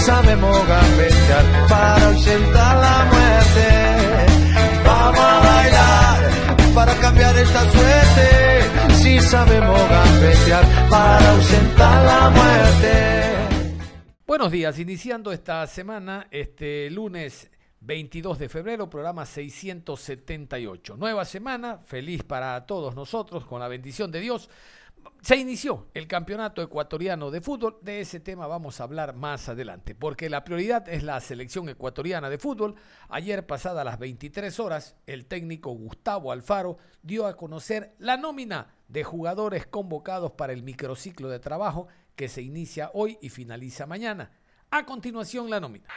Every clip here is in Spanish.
Sabemos gambetear para ausentar la muerte. Vamos a bailar para cambiar esta suerte. Si sabemos gambetear para ausentar la muerte. Buenos días, iniciando esta semana, este lunes 22 de febrero, programa 678. Nueva semana, feliz para todos nosotros, con la bendición de Dios. Se inició el campeonato ecuatoriano de fútbol. De ese tema vamos a hablar más adelante, porque la prioridad es la selección ecuatoriana de fútbol. Ayer, pasada las 23 horas, el técnico Gustavo Alfaro dio a conocer la nómina de jugadores convocados para el microciclo de trabajo que se inicia hoy y finaliza mañana. A continuación, la nómina.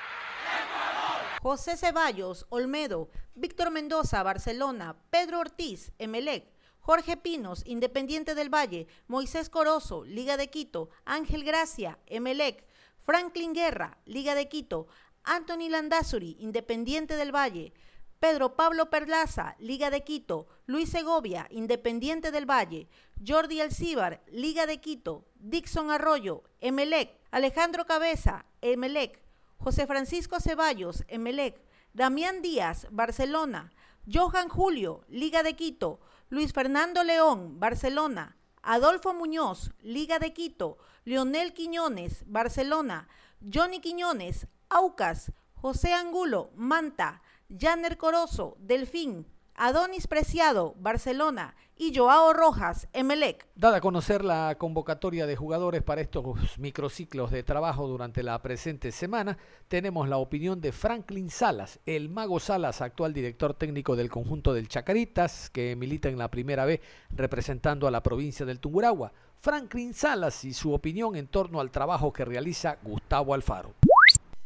José Ceballos, Olmedo, Víctor Mendoza, Barcelona, Pedro Ortiz, Emelec, Jorge Pinos, Independiente del Valle, Moisés Corozo, Liga de Quito, Ángel Gracia, Emelec, Franklin Guerra, Liga de Quito, Anthony Landazuri, Independiente del Valle, Pedro Pablo Perlaza, Liga de Quito, Luis Segovia, Independiente del Valle, Jordi Alcíbar, Liga de Quito, Dixon Arroyo, Emelec, Alejandro Cabeza, Emelec, José Francisco Ceballos, Emelec, Damián Díaz, Barcelona, Johan Julio, Liga de Quito, Luis Fernando León, Barcelona. Adolfo Muñoz, Liga de Quito. Leonel Quiñones, Barcelona. Johnny Quiñones, Aucas. José Angulo, Manta. Janer Corozo, Delfín. Adonis Preciado, Barcelona, y Joao Rojas, Emelec. Dada a conocer la convocatoria de jugadores para estos microciclos de trabajo durante la presente semana, tenemos la opinión de Franklin Salas, el mago Salas, actual director técnico del conjunto del Chacaritas, que milita en la primera B representando a la provincia del Tunguragua. Franklin Salas y su opinión en torno al trabajo que realiza Gustavo Alfaro.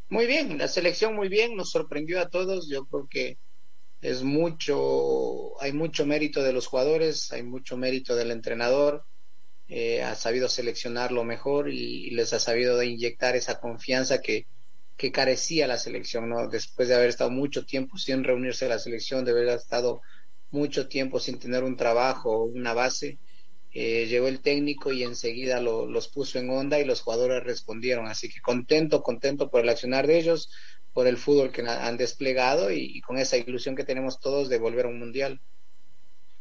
Muy bien, la selección muy bien, nos sorprendió a todos, yo creo que es mucho, hay mucho mérito de los jugadores, hay mucho mérito del entrenador, eh, ha sabido seleccionar lo mejor y, les ha sabido inyectar esa confianza que, que carecía la selección, ¿no? Después de haber estado mucho tiempo sin reunirse a la selección, de haber estado mucho tiempo sin tener un trabajo, una base, eh, llegó el técnico y enseguida los puso en onda y los jugadores respondieron. Así que contento, contento por el accionar de ellos, por el fútbol que han desplegado y, con esa ilusión que tenemos todos de volver a un mundial.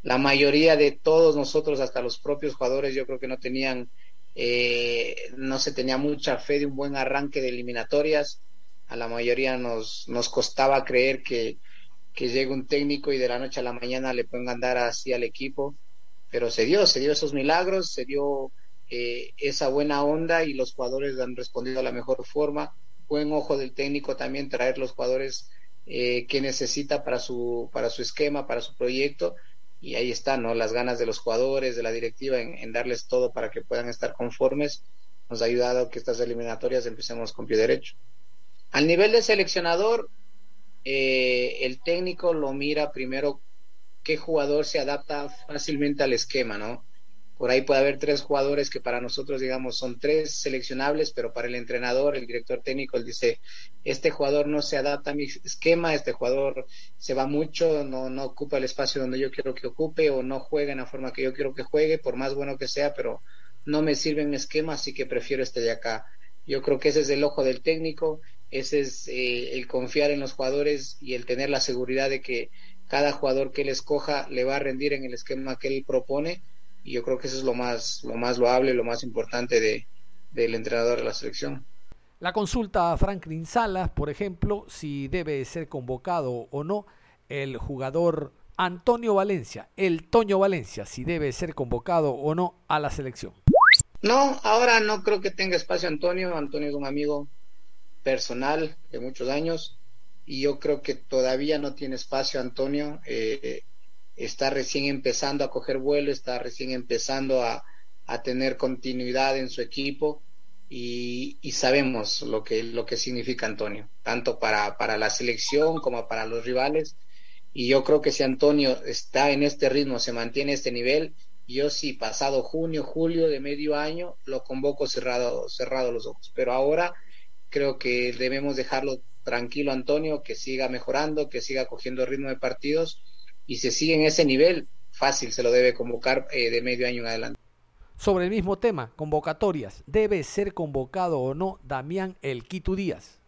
La mayoría de todos nosotros, hasta los propios jugadores, yo creo que no tenían, eh, no se tenía mucha fe de un buen arranque de eliminatorias. A la mayoría nos, nos costaba creer que, que llegue un técnico y de la noche a la mañana le ponga a andar así al equipo. Pero se dio, se dio esos milagros, se dio eh, esa buena onda y los jugadores han respondido a la mejor forma buen ojo del técnico también traer los jugadores eh, que necesita para su, para su esquema, para su proyecto. Y ahí están, ¿no? Las ganas de los jugadores, de la directiva en, darles todo para que puedan estar conformes. Nos ha ayudado a que estas eliminatorias empecemos con pie derecho. Al nivel de seleccionador, eh, el técnico lo mira primero qué jugador se adapta fácilmente al esquema, ¿no? Por ahí puede haber tres jugadores que para nosotros, digamos, son tres seleccionables, pero para el entrenador, el director técnico, él dice, este jugador no se adapta a mi esquema, este jugador se va mucho, no, no ocupa el espacio donde yo quiero que ocupe o no juega en la forma que yo quiero que juegue, por más bueno que sea, pero no me sirve en mi esquema, así que prefiero este de acá. Yo creo que ese es el ojo del técnico, ese es eh, el confiar en los jugadores y el tener la seguridad de que cada jugador que él escoja le va a rendir en el esquema que él propone y yo creo que eso es lo más, lo más loable, lo más importante de, del entrenador de la selección. La consulta a Franklin Salas, por ejemplo, si debe ser convocado o no el jugador Antonio Valencia, el Toño Valencia, si debe ser convocado o no a la selección. No, ahora no creo que tenga espacio Antonio. Antonio es un amigo personal de muchos años. y yo creo que todavía no tiene espacio Antonio. Eh, está recién empezando a coger vuelo, está recién empezando a, a tener continuidad en su equipo y, y, sabemos lo que, lo que significa Antonio, tanto para, para la selección como para los rivales. Y yo creo que si Antonio está en este ritmo, se mantiene este nivel, yo sí, pasado junio, julio de medio año, lo convoco cerrado, cerrado los ojos. Pero ahora creo que debemos dejarlo tranquilo, Antonio, que siga mejorando, que siga cogiendo ritmo de partidos y si sigue en ese nivel, fácil se lo debe convocar eh, de medio año en adelante. Sobre el mismo tema, convocatorias, ¿debe ser convocado o no Damián El Quito Díaz?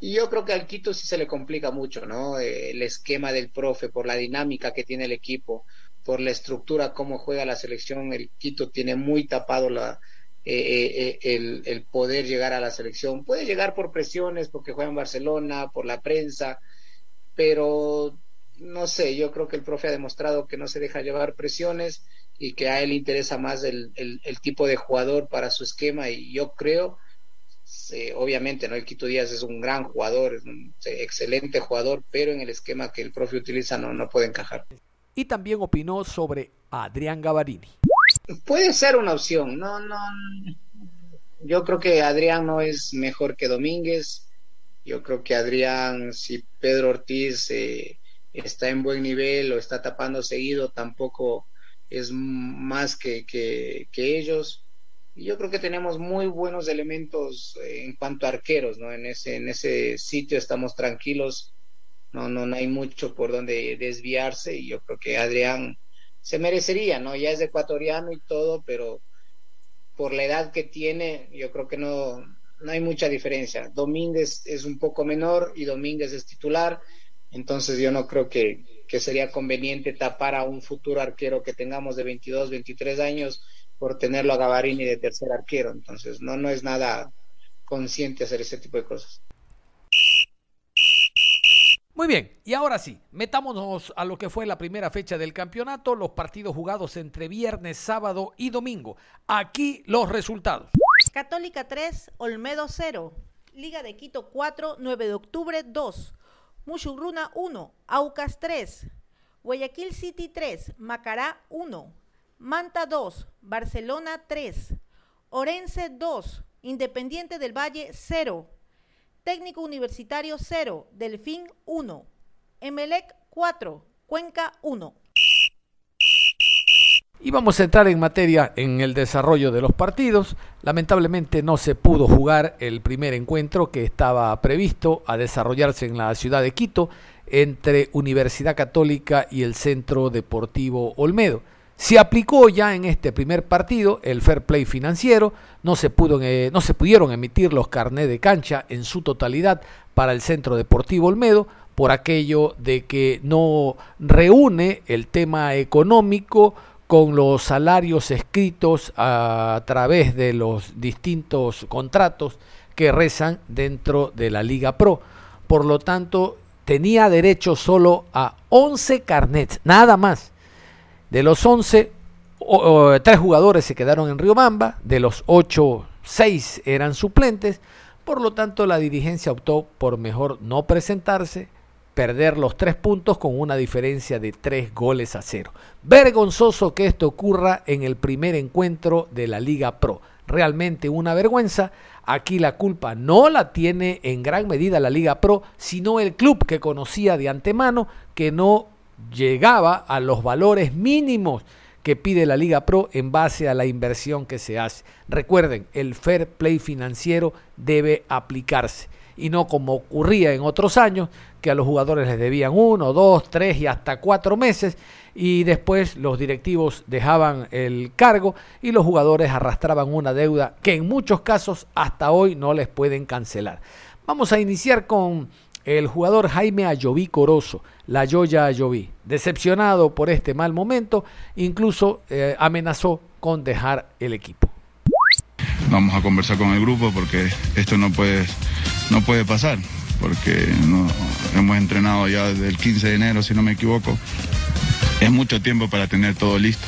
Y yo creo que al Quito sí se le complica mucho, ¿no? Eh, el esquema del profe, por la dinámica que tiene el equipo, por la estructura, cómo juega la selección, el Quito tiene muy tapado la, eh, el, el, poder llegar a la selección. Puede llegar por presiones, porque juega en Barcelona, por la prensa, pero no sé, yo creo que el profe ha demostrado que no se deja llevar presiones y que a él le interesa más el, el, el tipo de jugador para su esquema y yo creo, obviamente, ¿no? El Quito Díaz es un gran jugador, es un excelente jugador, pero en el esquema que el profe utiliza no, no puede encajar y también opinó sobre Adrián Gavarini. Puede ser una opción, no, no. Yo creo que Adrián no es mejor que Domínguez. Yo creo que Adrián, si Pedro Ortiz eh, está en buen nivel o está tapando seguido, tampoco es más que, que, ellos. Y yo creo que tenemos muy buenos elementos en cuanto a arqueros, ¿no? En ese, en ese sitio estamos tranquilos no, no, no hay mucho por donde desviarse y yo creo que Adrián se merecería, ¿no? Ya es ecuatoriano y todo, pero por la edad que tiene, yo creo que no, no hay mucha diferencia. Domínguez es un poco menor y Domínguez es titular, entonces yo no creo que, que sería conveniente tapar a un futuro arquero que tengamos de 22, 23 años por tenerlo a Gavarini de tercer arquero. Entonces no, no es nada consciente hacer ese tipo de cosas. Muy bien, y ahora sí, metámonos a lo que fue la primera fecha del campeonato, los partidos jugados entre viernes, sábado y domingo. Aquí los resultados. Católica 3, Olmedo 0, Liga de Quito 4, 9 de octubre 2, Mushurruna 1, Aucas 3, Guayaquil City 3, Macará 1, Manta 2, Barcelona 3, Orense 2, Independiente del Valle 0, Técnico Universitario 0, Delfín 1, Emelec 4, Cuenca 1. Y vamos a entrar en materia en el desarrollo de los partidos. Lamentablemente no se pudo jugar el primer encuentro que estaba previsto a desarrollarse en la ciudad de Quito entre Universidad Católica y el Centro Deportivo Olmedo. Se aplicó ya en este primer partido el fair play financiero, no se, pudo, eh, no se pudieron emitir los carnés de cancha en su totalidad para el Centro Deportivo Olmedo por aquello de que no reúne el tema económico con los salarios escritos a través de los distintos contratos que rezan dentro de la Liga Pro. Por lo tanto, tenía derecho solo a 11 carnets, nada más de los 11, tres jugadores se quedaron en Riobamba, de los 8, 6 eran suplentes, por lo tanto la dirigencia optó por mejor no presentarse, perder los tres puntos con una diferencia de tres goles a cero. Vergonzoso que esto ocurra en el primer encuentro de la Liga Pro. Realmente una vergüenza. Aquí la culpa no la tiene en gran medida la Liga Pro, sino el club que conocía de antemano que no llegaba a los valores mínimos que pide la Liga Pro en base a la inversión que se hace. Recuerden, el fair play financiero debe aplicarse y no como ocurría en otros años, que a los jugadores les debían uno, dos, tres y hasta cuatro meses y después los directivos dejaban el cargo y los jugadores arrastraban una deuda que en muchos casos hasta hoy no les pueden cancelar. Vamos a iniciar con el jugador Jaime Ayoví Corozo, la Yoya Ayoví, decepcionado por este mal momento, incluso eh, amenazó con dejar el equipo. Vamos a conversar con el grupo porque esto no puede, no puede pasar, porque hemos entrenado ya desde el 15 de enero, si no me equivoco. Es mucho tiempo para tener todo listo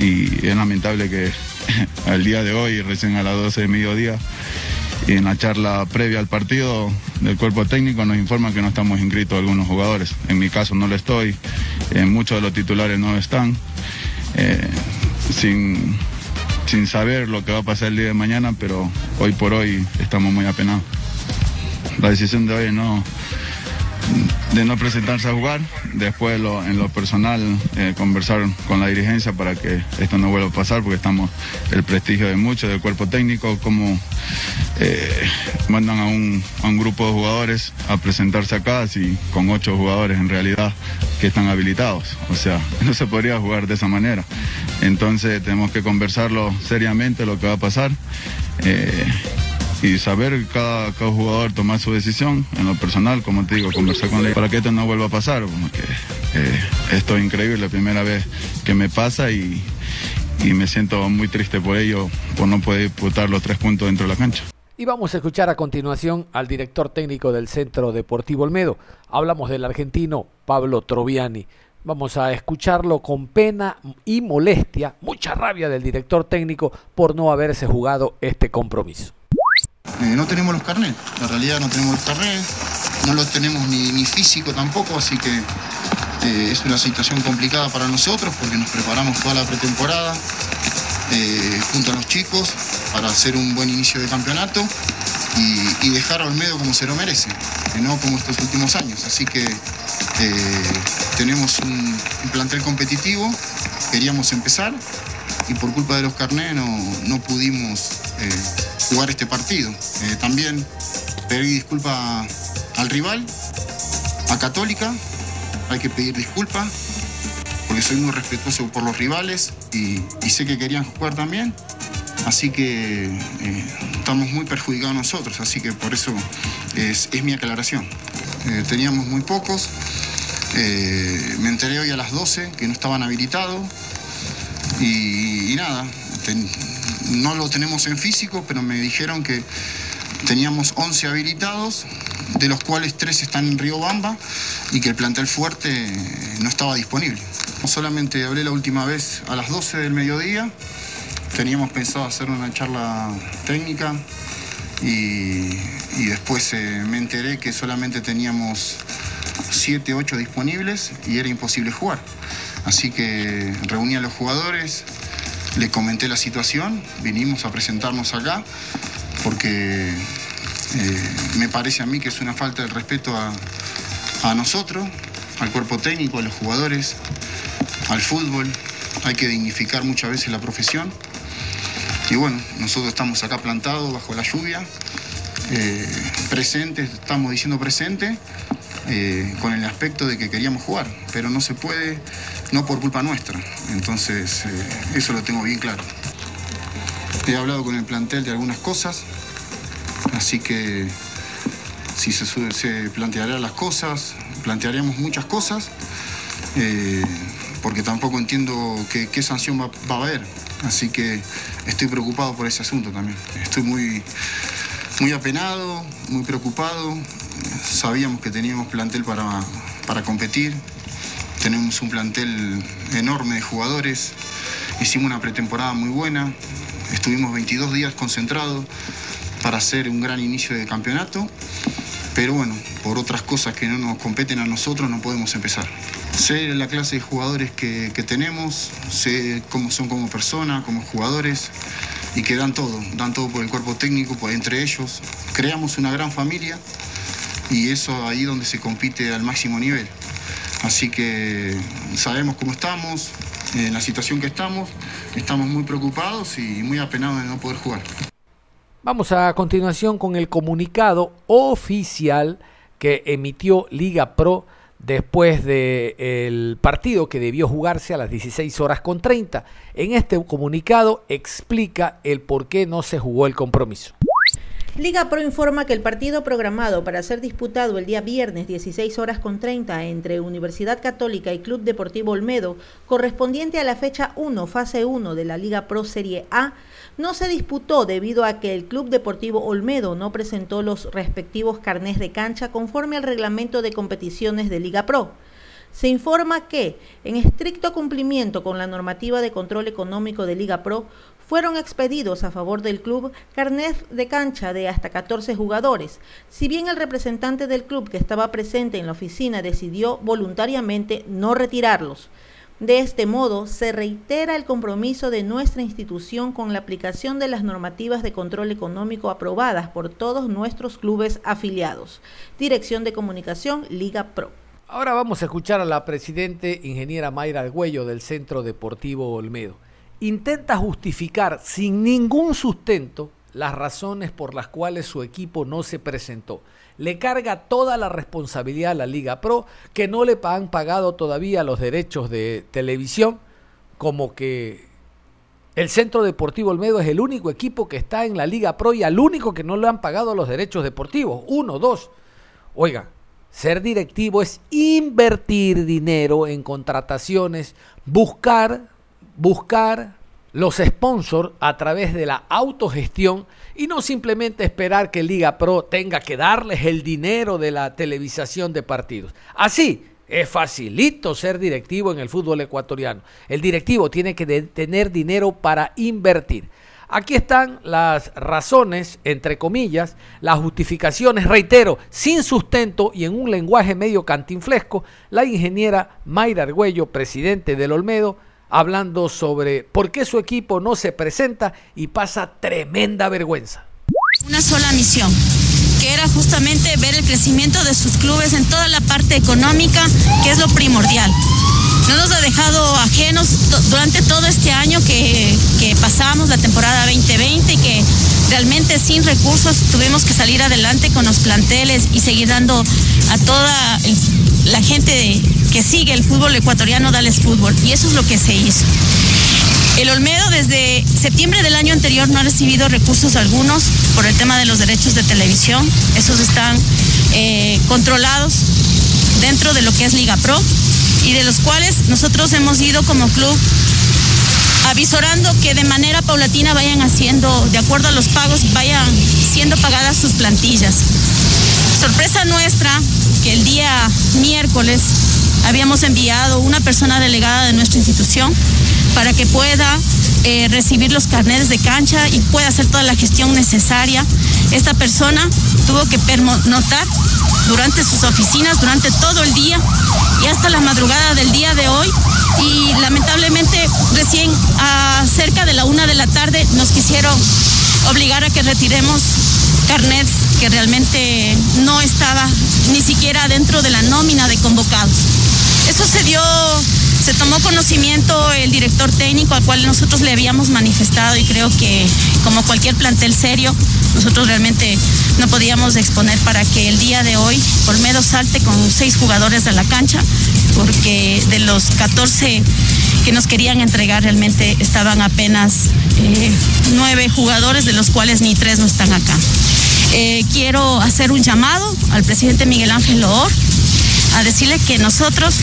y es lamentable que al día de hoy, recién a las 12 de mediodía, en la charla previa al partido del cuerpo técnico nos informan que no estamos inscritos algunos jugadores. En mi caso no lo estoy, eh, muchos de los titulares no están. Eh, sin, sin saber lo que va a pasar el día de mañana, pero hoy por hoy estamos muy apenados. La decisión de hoy no, de no presentarse a jugar, después en lo personal eh, conversar con la dirigencia para que esto no vuelva a pasar, porque estamos el prestigio de muchos, del cuerpo técnico, como eh, mandan a un, grupo de jugadores a presentarse acá, si con ocho jugadores en realidad que están habilitados, o sea, no se podría jugar de esa manera. Entonces tenemos que conversarlo seriamente lo que va a pasar. Eh, y saber cada, cada jugador tomar su decisión en lo personal, como te digo, conversar con él para que esto no vuelva a pasar, como que eh, esto es increíble, la primera vez que me pasa y, y me siento muy triste por ello, por no poder disputar los tres puntos dentro de la cancha. Y vamos a escuchar a continuación al director técnico del Centro Deportivo Olmedo. Hablamos del argentino Pablo Troviani. Vamos a escucharlo con pena y molestia, mucha rabia del director técnico por no haberse jugado este compromiso. Eh, no tenemos los carnets, la realidad no tenemos los carnets, no los tenemos ni, físico tampoco, así que eh, es una situación complicada para nosotros porque nos preparamos toda la pretemporada eh, junto a los chicos para hacer un buen inicio de campeonato y, dejar a Olmedo como se lo merece, no como estos últimos años. Así que tenemos un, un plantel competitivo, queríamos empezar y por culpa de los carnés no, no pudimos jugar este partido. Eh, también pedí disculpa al rival, a Católica, hay que pedir disculpas porque soy muy respetuoso por los rivales y, sé que querían jugar también. Así que eh, estamos muy perjudicados nosotros, así que por eso es, mi aclaración. Eh, teníamos muy pocos, me enteré hoy a las 12 que no estaban habilitados y, y nada, ten, no lo tenemos en físico, pero me dijeron que teníamos 11 habilitados, de los cuales 3 están en Río Bamba y que el plantel fuerte no estaba disponible. Solamente hablé la última vez a las 12 del mediodía, teníamos pensado hacer una charla técnica y, y después eh, me enteré que solamente teníamos 7, 8 disponibles y era imposible jugar. Así que reuní a los jugadores, le comenté la situación, vinimos a presentarnos acá porque eh, me parece a mí que es una falta de respeto a, a, nosotros, al cuerpo técnico, a los jugadores, al fútbol. Hay que dignificar muchas veces la profesión. Y bueno, nosotros estamos acá plantados bajo la lluvia, eh, presentes, estamos diciendo presente, eh, con el aspecto de que queríamos jugar, pero no se puede, no por culpa nuestra. Entonces, eh, eso lo tengo bien claro. He hablado con el plantel de algunas cosas, así que si se, plantearán las cosas, plantearemos muchas cosas, eh, porque tampoco entiendo qué, qué sanción va, va, a haber. Así que estoy preocupado por ese asunto también. Estoy muy, muy apenado, muy preocupado. Sabíamos que teníamos plantel para, para competir. Tenemos un plantel enorme de jugadores. Hicimos una pretemporada muy buena. Estuvimos 22 días concentrados para hacer un gran inicio de campeonato. Pero bueno, por otras cosas que no nos competen a nosotros no podemos empezar. Sé la clase de jugadores que, que tenemos, sé cómo son como personas, como jugadores y que dan todo, dan todo por el cuerpo técnico, por entre ellos. Creamos una gran familia y eso ahí donde se compite al máximo nivel. Así que sabemos cómo estamos, en la situación que estamos, estamos muy preocupados y muy apenados de no poder jugar. Vamos a continuación con el comunicado oficial que emitió Liga Pro después del de partido que debió jugarse a las 16 horas con 30. En este comunicado explica el por qué no se jugó el compromiso. Liga Pro informa que el partido programado para ser disputado el día viernes 16 horas con 30 entre Universidad Católica y Club Deportivo Olmedo, correspondiente a la fecha 1, fase 1 de la Liga Pro Serie A, no se disputó debido a que el Club Deportivo Olmedo no presentó los respectivos carnés de cancha conforme al reglamento de competiciones de Liga Pro. Se informa que, en estricto cumplimiento con la normativa de control económico de Liga Pro, fueron expedidos a favor del club carnet de cancha de hasta 14 jugadores. Si bien el representante del club que estaba presente en la oficina decidió voluntariamente no retirarlos. De este modo, se reitera el compromiso de nuestra institución con la aplicación de las normativas de control económico aprobadas por todos nuestros clubes afiliados. Dirección de Comunicación, Liga Pro. Ahora vamos a escuchar a la presidente ingeniera Mayra Argüello del Centro Deportivo Olmedo intenta justificar sin ningún sustento las razones por las cuales su equipo no se presentó. Le carga toda la responsabilidad a la Liga Pro, que no le han pagado todavía los derechos de televisión, como que el Centro Deportivo Olmedo es el único equipo que está en la Liga Pro y al único que no le han pagado los derechos deportivos. Uno, dos. Oiga, ser directivo es invertir dinero en contrataciones, buscar buscar los sponsors a través de la autogestión y no simplemente esperar que Liga Pro tenga que darles el dinero de la televisación de partidos. Así es facilito ser directivo en el fútbol ecuatoriano. El directivo tiene que tener dinero para invertir. Aquí están las razones, entre comillas, las justificaciones, reitero, sin sustento y en un lenguaje medio cantinflesco, la ingeniera Mayra Argüello, presidente del Olmedo, hablando sobre por qué su equipo no se presenta y pasa tremenda vergüenza. Una sola misión, que era justamente ver el crecimiento de sus clubes en toda la parte económica, que es lo primordial. No nos ha dejado ajenos durante todo este año que, que pasamos, la temporada 2020, y que realmente sin recursos tuvimos que salir adelante con los planteles y seguir dando a toda la gente que sigue el fútbol ecuatoriano, darles fútbol. Y eso es lo que se hizo. El Olmedo desde septiembre del año anterior no ha recibido recursos algunos por el tema de los derechos de televisión. Esos están eh, controlados dentro de lo que es Liga Pro y de los cuales nosotros hemos ido como club avisorando que de manera paulatina vayan haciendo, de acuerdo a los pagos, vayan siendo pagadas sus plantillas. Sorpresa nuestra que el día miércoles habíamos enviado una persona delegada de nuestra institución para que pueda eh, recibir los carnets de cancha y pueda hacer toda la gestión necesaria. Esta persona tuvo que pernotar durante sus oficinas, durante todo el día y hasta la madrugada del día de hoy. Y lamentablemente recién a cerca de la una de la tarde nos quisieron obligar a que retiremos carnets que realmente no estaba ni siquiera dentro de la nómina de convocados. Eso se dio, se tomó conocimiento el director técnico al cual nosotros le habíamos manifestado y creo que como cualquier plantel serio, nosotros realmente no podíamos exponer para que el día de hoy Olmedo salte con seis jugadores a la cancha, porque de los 14 que nos querían entregar realmente estaban apenas eh, nueve jugadores, de los cuales ni tres no están acá. Eh, quiero hacer un llamado al presidente Miguel Ángel Loor a decirle que nosotros,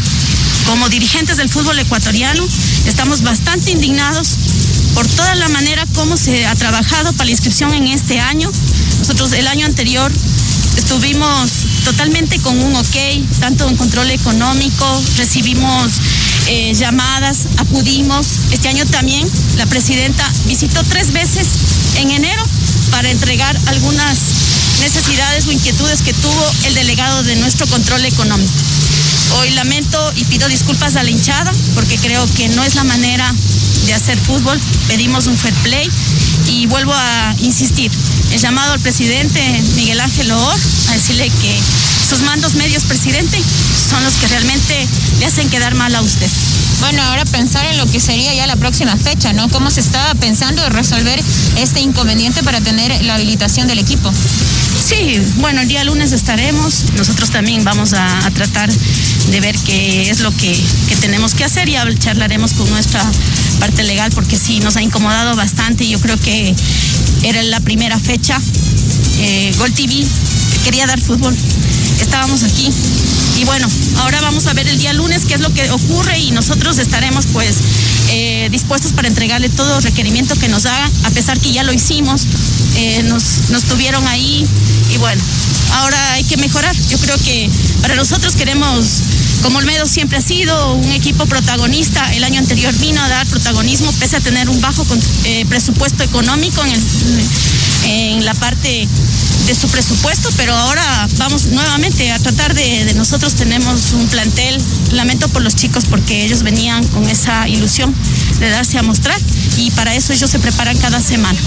como dirigentes del fútbol ecuatoriano, estamos bastante indignados por toda la manera como se ha trabajado para la inscripción en este año. Nosotros el año anterior estuvimos totalmente con un ok, tanto en control económico, recibimos eh, llamadas, acudimos. Este año también la presidenta visitó tres veces en enero para entregar algunas necesidades o inquietudes que tuvo el delegado de nuestro control económico. Hoy lamento y pido disculpas a la hinchada porque creo que no es la manera de hacer fútbol. Pedimos un fair play y vuelvo a insistir. He llamado al presidente Miguel Ángel Oor a decirle que sus mandos medios, presidente, son los que realmente le hacen quedar mal a usted. Bueno, ahora pensar en lo que sería ya la próxima fecha, ¿no? ¿Cómo se estaba pensando de resolver este inconveniente para tener la habilitación del equipo? Sí, bueno, el día lunes estaremos. Nosotros también vamos a, tratar de ver qué es lo que, tenemos que hacer y charlaremos con nuestra parte legal porque sí, nos ha incomodado bastante. Yo creo que era la primera fecha. Eh, Gol TV quería dar fútbol. Estábamos aquí. Y bueno, ahora vamos a ver el día lunes qué es lo que ocurre y nosotros estaremos pues eh, dispuestos para entregarle todo requerimiento que nos haga, a pesar que ya lo hicimos, eh, nos, nos tuvieron ahí y bueno, ahora hay que mejorar. Yo creo que para nosotros queremos como Olmedo siempre ha sido un equipo protagonista, el año anterior vino a dar protagonismo pese a tener un bajo eh, presupuesto económico en, la parte de su presupuesto, pero ahora vamos nuevamente a tratar de, nosotros tenemos un plantel, lamento por los chicos porque ellos venían con esa ilusión de darse a mostrar y para eso ellos se preparan cada semana.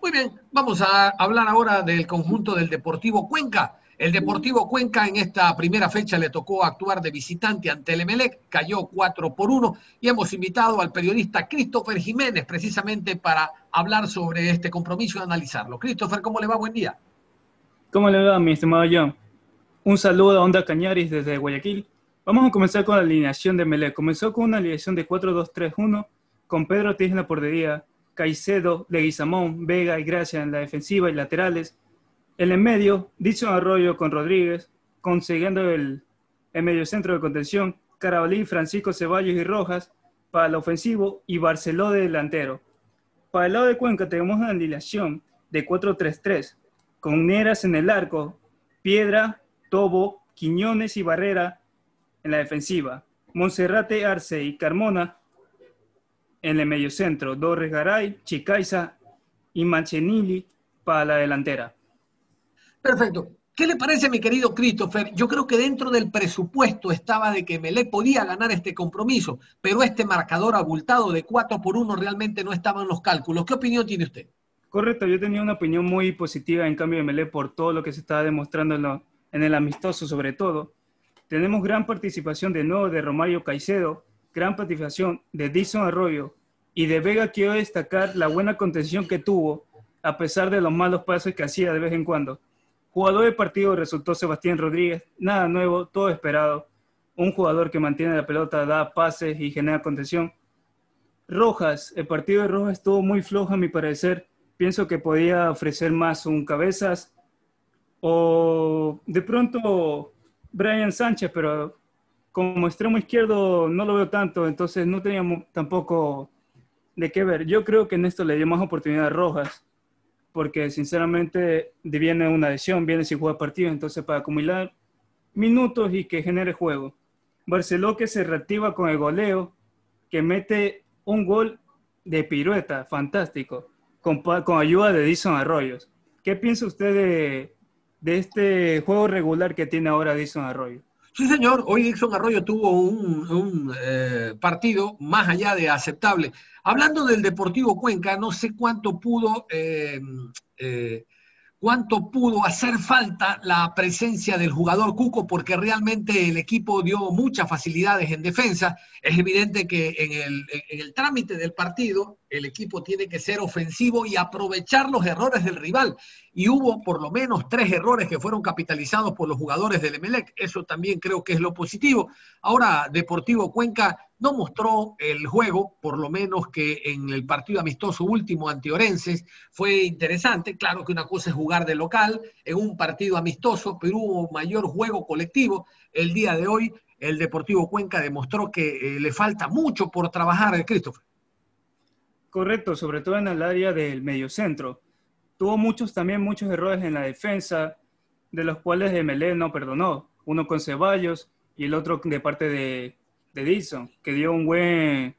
Muy bien, vamos a hablar ahora del conjunto del Deportivo Cuenca. El Deportivo Cuenca en esta primera fecha le tocó actuar de visitante ante el Emelec, cayó 4 por 1 y hemos invitado al periodista Christopher Jiménez precisamente para hablar sobre este compromiso y analizarlo. Christopher, ¿cómo le va? Buen día. ¿Cómo le va, mi estimado John? Un saludo a Onda Cañaris desde Guayaquil. Vamos a comenzar con la alineación de Emelec. Comenzó con una alineación de 4-2-3-1 con Pedro Ortiz en la portería, Caicedo, Leguizamón, Vega y Gracia en la defensiva y laterales, en el medio, Dixon Arroyo con Rodríguez, consiguiendo el, el mediocentro de contención, Carabalí, Francisco Ceballos y Rojas para el ofensivo y Barceló de delantero. Para el lado de Cuenca tenemos una alineación de 4-3-3, con Neras en el arco, Piedra, Tobo, Quiñones y Barrera en la defensiva, Monserrate, Arce y Carmona en el mediocentro, Dorres Garay, Chicaiza y Manchenili para la delantera. Perfecto. ¿Qué le parece, mi querido Christopher? Yo creo que dentro del presupuesto estaba de que Melec podía ganar este compromiso, pero este marcador abultado de 4 por 1 realmente no estaba en los cálculos. ¿Qué opinión tiene usted? Correcto, yo tenía una opinión muy positiva en cambio de Melec por todo lo que se estaba demostrando en, en el amistoso sobre todo. Tenemos gran participación de nuevo de Romario Caicedo, gran participación de Dixon Arroyo y de Vega quiero destacar la buena contención que tuvo a pesar de los malos pasos que hacía de vez en cuando. Jugador del partido resultó Sebastián Rodríguez, nada nuevo, todo esperado. Un jugador que mantiene la pelota, da pases y genera contención. Rojas, el partido de Rojas estuvo muy flojo a mi parecer. Pienso que podía ofrecer más un cabezas o de pronto Brian Sánchez, pero como extremo izquierdo no lo veo tanto, entonces no teníamos tampoco de qué ver. Yo creo que en esto le dio más oportunidad a Rojas porque sinceramente viene una lesión, viene sin jugar partido, entonces para acumular minutos y que genere juego. Barceló que se reactiva con el goleo, que mete un gol de pirueta, fantástico, con, ayuda de Dison Arroyos. ¿Qué piensa usted de, de este juego regular que tiene ahora Dison Arroyo? Sí, señor. Hoy Dixon Arroyo tuvo un, eh, partido más allá de aceptable. Hablando del Deportivo Cuenca, no sé cuánto pudo eh, eh, cuánto pudo hacer falta la presencia del jugador Cuco, porque realmente el equipo dio muchas facilidades en defensa. Es evidente que en el, en el, trámite del partido el equipo tiene que ser ofensivo y aprovechar los errores del rival. Y hubo por lo menos tres errores que fueron capitalizados por los jugadores del Emelec. Eso también creo que es lo positivo. Ahora, Deportivo Cuenca no mostró el juego, por lo menos que en el partido amistoso último ante Orenses fue interesante. Claro que una cosa es jugar de local en un partido amistoso, pero hubo mayor juego colectivo. El día de hoy, el Deportivo Cuenca demostró que eh, le falta mucho por trabajar, Christopher. Correcto, sobre todo en el área del mediocentro. Tuvo muchos también muchos errores en la defensa, de los cuales Emelé no perdonó. Uno con Ceballos y el otro de parte de, de Dixon, que dio un buen,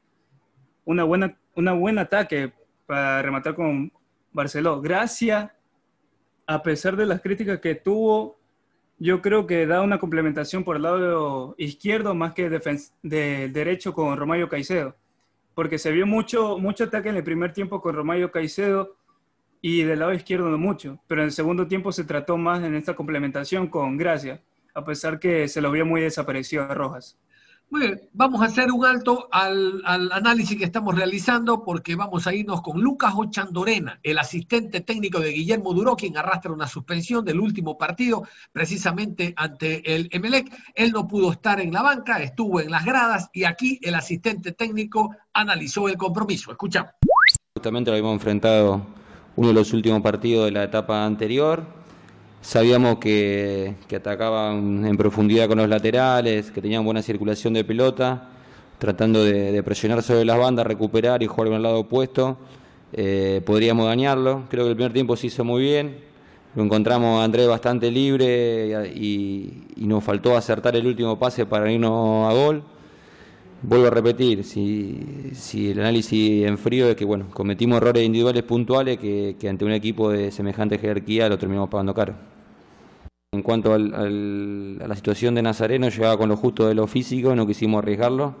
una buena, una buen ataque para rematar con Barceló. Gracias, a pesar de las críticas que tuvo, yo creo que da una complementación por el lado izquierdo más que de derecho con Romario Caicedo porque se vio mucho, mucho ataque en el primer tiempo con Romario Caicedo y del lado izquierdo no mucho, pero en el segundo tiempo se trató más en esta complementación con Gracia, a pesar que se lo vio muy desaparecido a Rojas. Muy bien, vamos a hacer un alto al, al, análisis que estamos realizando porque vamos a irnos con Lucas Ochandorena, el asistente técnico de Guillermo Duró, quien arrastra una suspensión del último partido, precisamente ante el Emelec. Él no pudo estar en la banca, estuvo en las gradas y aquí el asistente técnico analizó el compromiso. Escuchamos. Justamente lo habíamos enfrentado uno de los últimos partidos de la etapa anterior, Sabíamos que, atacaban en profundidad con los laterales, que tenían buena circulación de pelota, tratando de, de presionar sobre las bandas, recuperar y jugar con el lado opuesto. Eh, podríamos dañarlo. Creo que el primer tiempo se hizo muy bien. lo encontramos a Andrés bastante libre y, y, nos faltó acertar el último pase para irnos a gol. Vuelvo a repetir, si, el análisis en frío es que bueno, cometimos errores individuales puntuales que, ante un equipo de semejante jerarquía lo terminamos pagando caro. En cuanto al, a la situación de Nazareno, llegaba con lo justo de lo físico, no quisimos arriesgarlo.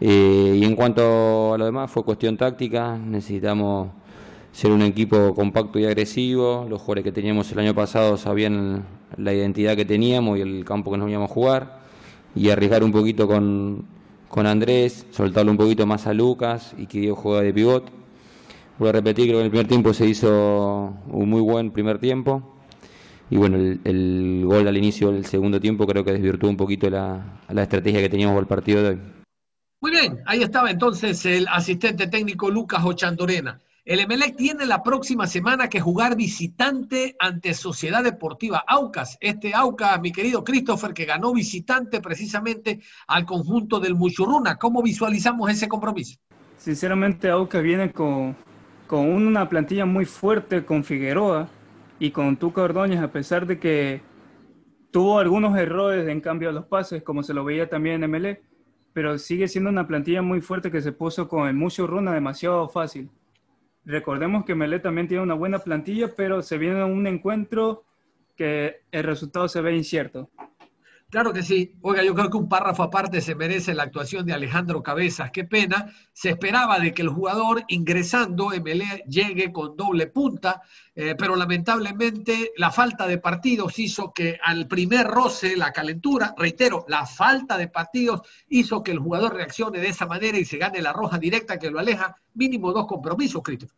Eh, y en cuanto a lo demás, fue cuestión táctica, necesitamos ser un equipo compacto y agresivo. Los jugadores que teníamos el año pasado sabían la identidad que teníamos y el campo que nos íbamos a jugar. Y arriesgar un poquito con, con Andrés, soltarlo un poquito más a Lucas y que yo juega de pivot. Voy a repetir, creo que en el primer tiempo se hizo un muy buen primer tiempo. Y bueno, el, gol al inicio del segundo tiempo creo que desvirtuó un poquito la, la estrategia que teníamos para el partido de hoy. Muy bien, ahí estaba entonces el asistente técnico Lucas Ochandorena. El Emelec tiene la próxima semana que jugar visitante ante Sociedad Deportiva Aucas. Este Aucas, mi querido Christopher, que ganó visitante precisamente al conjunto del Muchurruna. ¿Cómo visualizamos ese compromiso? Sinceramente, Aucas viene con, con una plantilla muy fuerte con Figueroa y con Tuca Ordóñez, a pesar de que tuvo algunos errores en cambio de los pases, como se lo veía también en Emelec, pero sigue siendo una plantilla muy fuerte que se puso con el Muchurruna demasiado fácil. Recordemos que Melé también tiene una buena plantilla, pero se viene un encuentro que el resultado se ve incierto. Claro que sí. Oiga, yo creo que un párrafo aparte se merece la actuación de Alejandro Cabezas. Qué pena. Se esperaba de que el jugador ingresando MLE llegue con doble punta, eh, pero lamentablemente la falta de partidos hizo que al primer roce, la calentura, reitero, la falta de partidos hizo que el jugador reaccione de esa manera y se gane la roja directa que lo aleja mínimo dos compromisos, Christopher.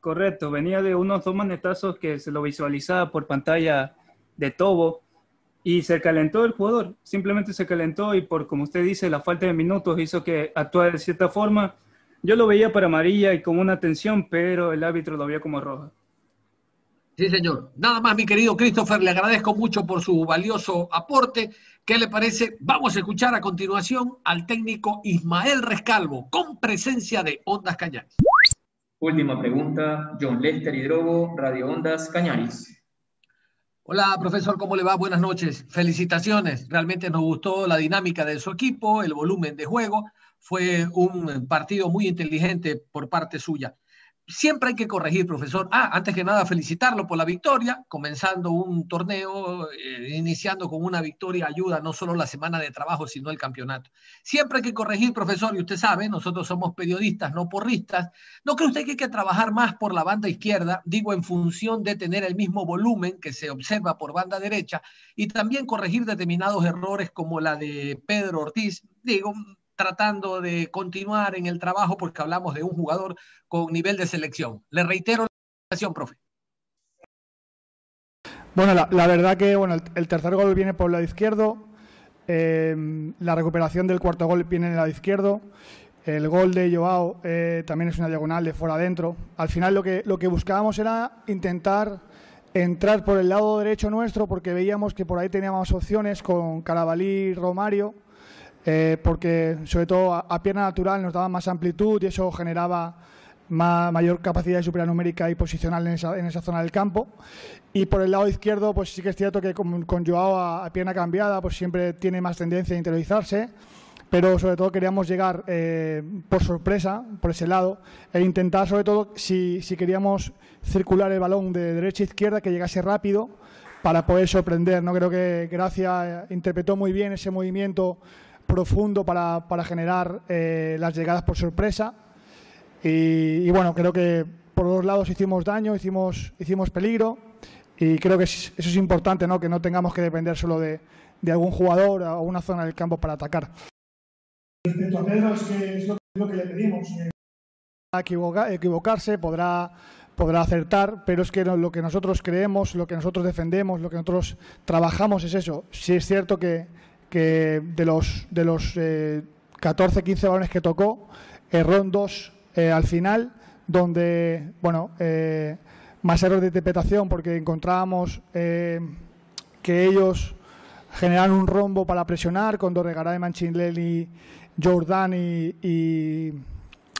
Correcto, venía de unos dos manetazos que se lo visualizaba por pantalla de Tobo y se calentó el jugador, simplemente se calentó y por, como usted dice, la falta de minutos hizo que actuara de cierta forma. Yo lo veía para amarilla y con una tensión, pero el árbitro lo vio como roja. Sí, señor. Nada más, mi querido Christopher, le agradezco mucho por su valioso aporte. ¿Qué le parece? Vamos a escuchar a continuación al técnico Ismael Rescalvo, con presencia de Ondas Cañaris. Última pregunta, John Lester Hidrogo, Radio Ondas Cañaris. Hola, profesor, ¿cómo le va? Buenas noches. Felicitaciones. Realmente nos gustó la dinámica de su equipo, el volumen de juego. Fue un partido muy inteligente por parte suya siempre hay que corregir, profesor. Ah, antes que nada, felicitarlo por la victoria, comenzando un torneo, eh, iniciando con una victoria, ayuda no solo la semana de trabajo, sino el campeonato. Siempre hay que corregir, profesor, y usted sabe, nosotros somos periodistas, no porristas. ¿No cree usted que hay que trabajar más por la banda izquierda? Digo, en función de tener el mismo volumen que se observa por banda derecha y también corregir determinados errores como la de Pedro Ortiz. Digo, tratando de continuar en el trabajo porque hablamos de un jugador con nivel de selección. Le reitero la invitación, profe. Bueno, la, verdad que bueno, el, el, tercer gol viene por el lado izquierdo, eh, la recuperación del cuarto gol viene en el lado izquierdo, el gol de Joao eh, también es una diagonal de fuera adentro. Al final lo que, lo que buscábamos era intentar entrar por el lado derecho nuestro porque veíamos que por ahí teníamos opciones con Carabalí y Romario eh, porque sobre todo a, a, pierna natural nos daba más amplitud y eso generaba mayor capacidad de superar numérica y posicional en esa, en esa, zona del campo. Y por el lado izquierdo, pues sí que es cierto que con, con Joao a, a, pierna cambiada, pues siempre tiene más tendencia a interiorizarse, pero sobre todo queríamos llegar eh, por sorpresa, por ese lado, e intentar sobre todo, si, si queríamos circular el balón de derecha a izquierda, que llegase rápido para poder sorprender. No creo que Gracia interpretó muy bien ese movimiento profundo para, para generar eh, las llegadas por sorpresa. Y, y, bueno, creo que por dos lados hicimos daño, hicimos, hicimos peligro y creo que eso es importante, ¿no? que no tengamos que depender solo de, de algún jugador o una zona del campo para atacar. Respecto a Pedro, es, que es lo, que le pedimos. Equivoca, equivocarse, podrá, podrá acertar, pero es que lo que nosotros creemos, lo que nosotros defendemos, lo que nosotros trabajamos es eso. Si es cierto que que de los, de los eh, 14, 15 balones que tocó, erró en dos eh, al final, donde, bueno, eh, más error de interpretación porque encontrábamos eh, que ellos generaron un rombo para presionar con Dorregaray, Manchinelli, Jordan y, y,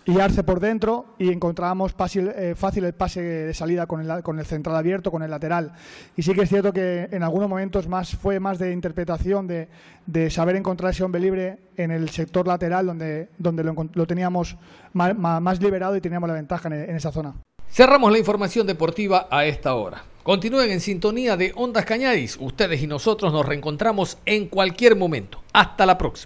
y Arce por dentro y encontrábamos fácil, eh, fácil el pase de salida con el, con el central abierto, con el lateral. Y sí que es cierto que en algunos momentos más fue más de interpretación, de, de saber encontrar ese hombre libre en el sector lateral donde, donde lo, lo teníamos más, más, liberado y teníamos la ventaja en, en esa zona. Cerramos la información deportiva a esta hora. Continúen en sintonía de Ondas Cañaris. Ustedes y nosotros nos reencontramos en cualquier momento. Hasta la próxima.